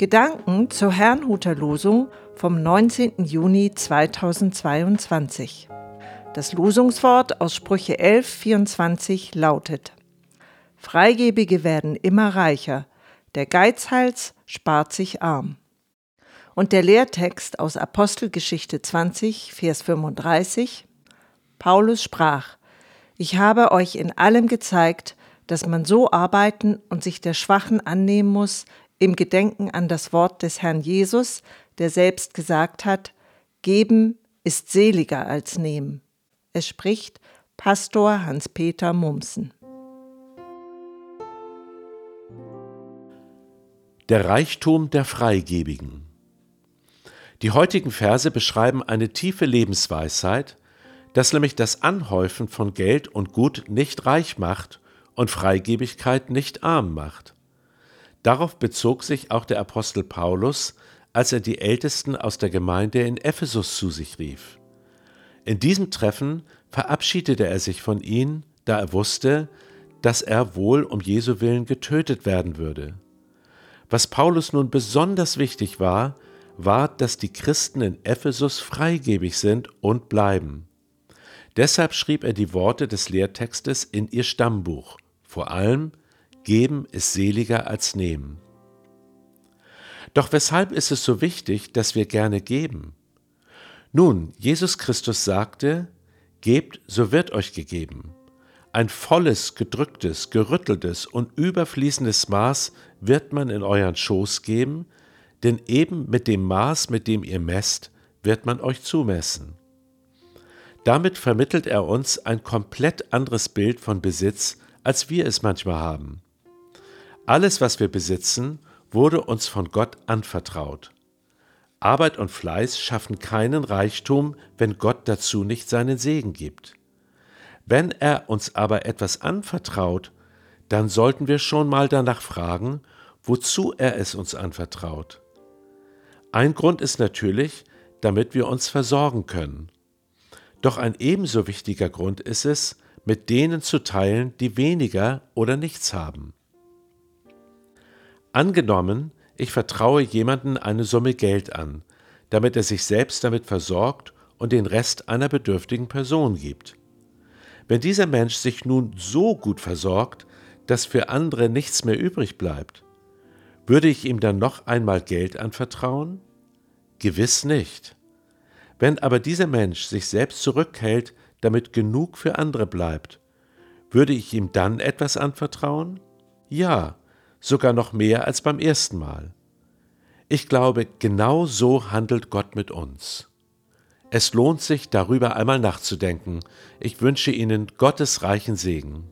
Gedanken zur Herrnhuter Losung vom 19. Juni 2022. Das Losungswort aus Sprüche 11, 24 lautet: Freigebige werden immer reicher, der Geizhals spart sich arm. Und der Lehrtext aus Apostelgeschichte 20, Vers 35: Paulus sprach: Ich habe euch in allem gezeigt, dass man so arbeiten und sich der Schwachen annehmen muss, im Gedenken an das Wort des Herrn Jesus, der selbst gesagt hat, Geben ist seliger als nehmen. Es spricht Pastor Hans-Peter Mumsen. Der Reichtum der Freigebigen. Die heutigen Verse beschreiben eine tiefe Lebensweisheit, dass nämlich das Anhäufen von Geld und Gut nicht reich macht und Freigebigkeit nicht arm macht. Darauf bezog sich auch der Apostel Paulus, als er die Ältesten aus der Gemeinde in Ephesus zu sich rief. In diesem Treffen verabschiedete er sich von ihnen, da er wusste, dass er wohl um Jesu willen getötet werden würde. Was Paulus nun besonders wichtig war, war, dass die Christen in Ephesus freigebig sind und bleiben. Deshalb schrieb er die Worte des Lehrtextes in ihr Stammbuch, vor allem Geben ist seliger als nehmen. Doch weshalb ist es so wichtig, dass wir gerne geben? Nun, Jesus Christus sagte, Gebt, so wird euch gegeben. Ein volles, gedrücktes, gerütteltes und überfließendes Maß wird man in euren Schoß geben, denn eben mit dem Maß, mit dem ihr messt, wird man euch zumessen. Damit vermittelt er uns ein komplett anderes Bild von Besitz, als wir es manchmal haben. Alles, was wir besitzen, wurde uns von Gott anvertraut. Arbeit und Fleiß schaffen keinen Reichtum, wenn Gott dazu nicht seinen Segen gibt. Wenn er uns aber etwas anvertraut, dann sollten wir schon mal danach fragen, wozu er es uns anvertraut. Ein Grund ist natürlich, damit wir uns versorgen können. Doch ein ebenso wichtiger Grund ist es, mit denen zu teilen, die weniger oder nichts haben. Angenommen, ich vertraue jemanden eine Summe Geld an, damit er sich selbst damit versorgt und den Rest einer bedürftigen Person gibt. Wenn dieser Mensch sich nun so gut versorgt, dass für andere nichts mehr übrig bleibt, würde ich ihm dann noch einmal Geld anvertrauen? Gewiss nicht. Wenn aber dieser Mensch sich selbst zurückhält, damit genug für andere bleibt, würde ich ihm dann etwas anvertrauen? Ja, sogar noch mehr als beim ersten Mal. Ich glaube, genau so handelt Gott mit uns. Es lohnt sich, darüber einmal nachzudenken. Ich wünsche Ihnen Gottes reichen Segen.